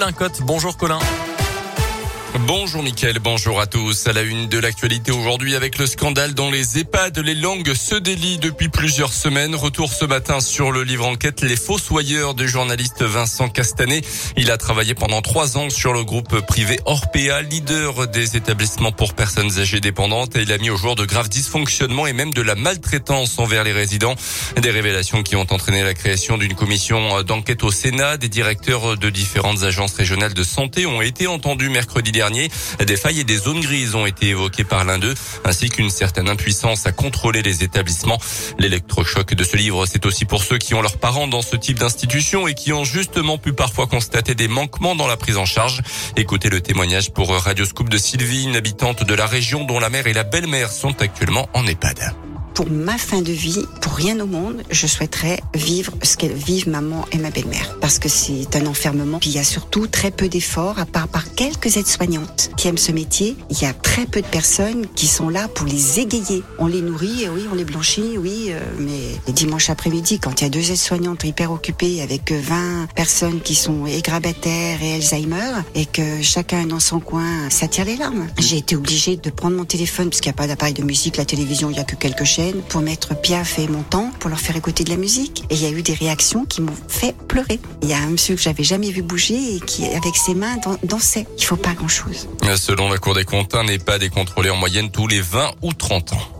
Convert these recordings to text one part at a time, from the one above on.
Colin Cotte. Bonjour Colin. Bonjour Mickaël, bonjour à tous. À la une de l'actualité aujourd'hui avec le scandale dans les EHPAD, les langues se délient depuis plusieurs semaines. Retour ce matin sur le livre enquête Les Fossoyeurs du journaliste Vincent Castanet. Il a travaillé pendant trois ans sur le groupe privé Orpea, leader des établissements pour personnes âgées dépendantes il a mis au jour de graves dysfonctionnements et même de la maltraitance envers les résidents. Des révélations qui ont entraîné la création d'une commission d'enquête au Sénat. Des directeurs de différentes agences régionales de santé ont été entendus mercredi des failles et des zones grises ont été évoquées par l'un d'eux, ainsi qu'une certaine impuissance à contrôler les établissements. L'électrochoc de ce livre, c'est aussi pour ceux qui ont leurs parents dans ce type d'institution et qui ont justement pu parfois constater des manquements dans la prise en charge. Écoutez le témoignage pour Radio Scoop de Sylvie, une habitante de la région dont la mère et la belle-mère sont actuellement en EHPAD pour ma fin de vie, pour rien au monde, je souhaiterais vivre ce qu'elles vivent maman et ma belle-mère. Parce que c'est un enfermement. Puis il y a surtout très peu d'efforts, à part par quelques aides-soignantes qui aiment ce métier. Il y a très peu de personnes qui sont là pour les égayer. On les nourrit, oui, on les blanchit, oui, euh, mais dimanche après-midi, quand il y a deux aides-soignantes hyper occupées avec 20 personnes qui sont égrabataires et Alzheimer, et que chacun dans son coin, ça tire les larmes. J'ai été obligée de prendre mon téléphone, parce qu'il n'y a pas d'appareil de musique, la télévision, il n'y a que quelques chaînes pour mettre Piaf et Montant pour leur faire écouter de la musique. Et il y a eu des réactions qui m'ont fait pleurer. Il y a un monsieur que j'avais jamais vu bouger et qui, avec ses mains, dansait. Il faut pas grand chose. Selon la Cour des comptes, un n'est pas décontrôlé en moyenne tous les 20 ou 30 ans.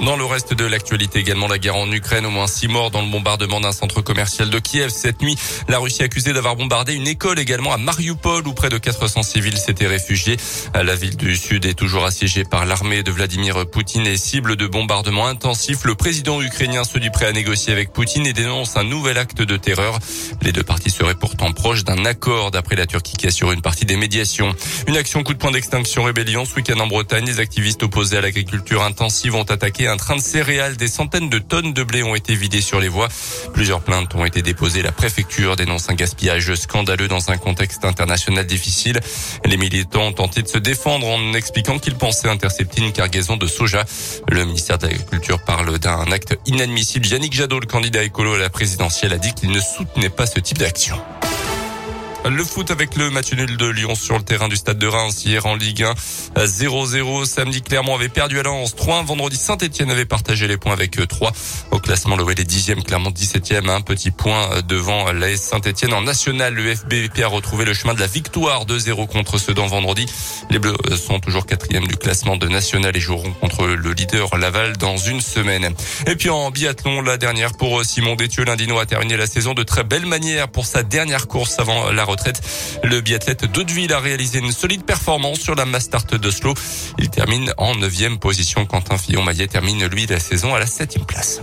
Dans le reste de l'actualité également, la guerre en Ukraine, au moins six morts dans le bombardement d'un centre commercial de Kiev. Cette nuit, la Russie accusée d'avoir bombardé une école également à Mariupol où près de 400 civils s'étaient réfugiés. La ville du Sud est toujours assiégée par l'armée de Vladimir Poutine et cible de bombardements intensifs. Le président ukrainien se dit prêt à négocier avec Poutine et dénonce un nouvel acte de terreur. Les deux parties seraient pourtant proches d'un accord d'après la Turquie qui assure une partie des médiations. Une action coup de poing d'extinction rébellion ce week-end en Bretagne. Les activistes opposés à l'agriculture intensive ont attaqué un train de céréales. Des centaines de tonnes de blé ont été vidées sur les voies. Plusieurs plaintes ont été déposées. La préfecture dénonce un gaspillage scandaleux dans un contexte international difficile. Les militants ont tenté de se défendre en expliquant qu'ils pensaient intercepter une cargaison de soja. Le ministère de l'Agriculture parle d'un acte inadmissible. Yannick Jadot, le candidat écolo à la présidentielle, a dit qu'il ne soutenait pas ce type d'action. Le foot avec le match nul de Lyon sur le terrain du stade de Reims hier en Ligue 1 0-0. Samedi Clermont avait perdu à Lens 3 Vendredi Saint-Etienne avait partagé les points avec 3. Euh, Au classement, l'OL est 10e, Clermont 17e. Un petit point euh, devant l'AS Saint-Etienne. En national, le FBP a retrouvé le chemin de la victoire 2-0 contre Sedan vendredi. Les Bleus euh, sont toujours quatrième du classement de national et joueront contre le leader Laval dans une semaine. Et puis en biathlon, la dernière pour Simon Détieux. L'Indino a terminé la saison de très belle manière pour sa dernière course avant la retraite. Le biathlète d'Hauteville a réalisé une solide performance sur la Mastart d'Oslo. Il termine en neuvième position. Quentin Fillon-Maillet termine lui la saison à la septième place.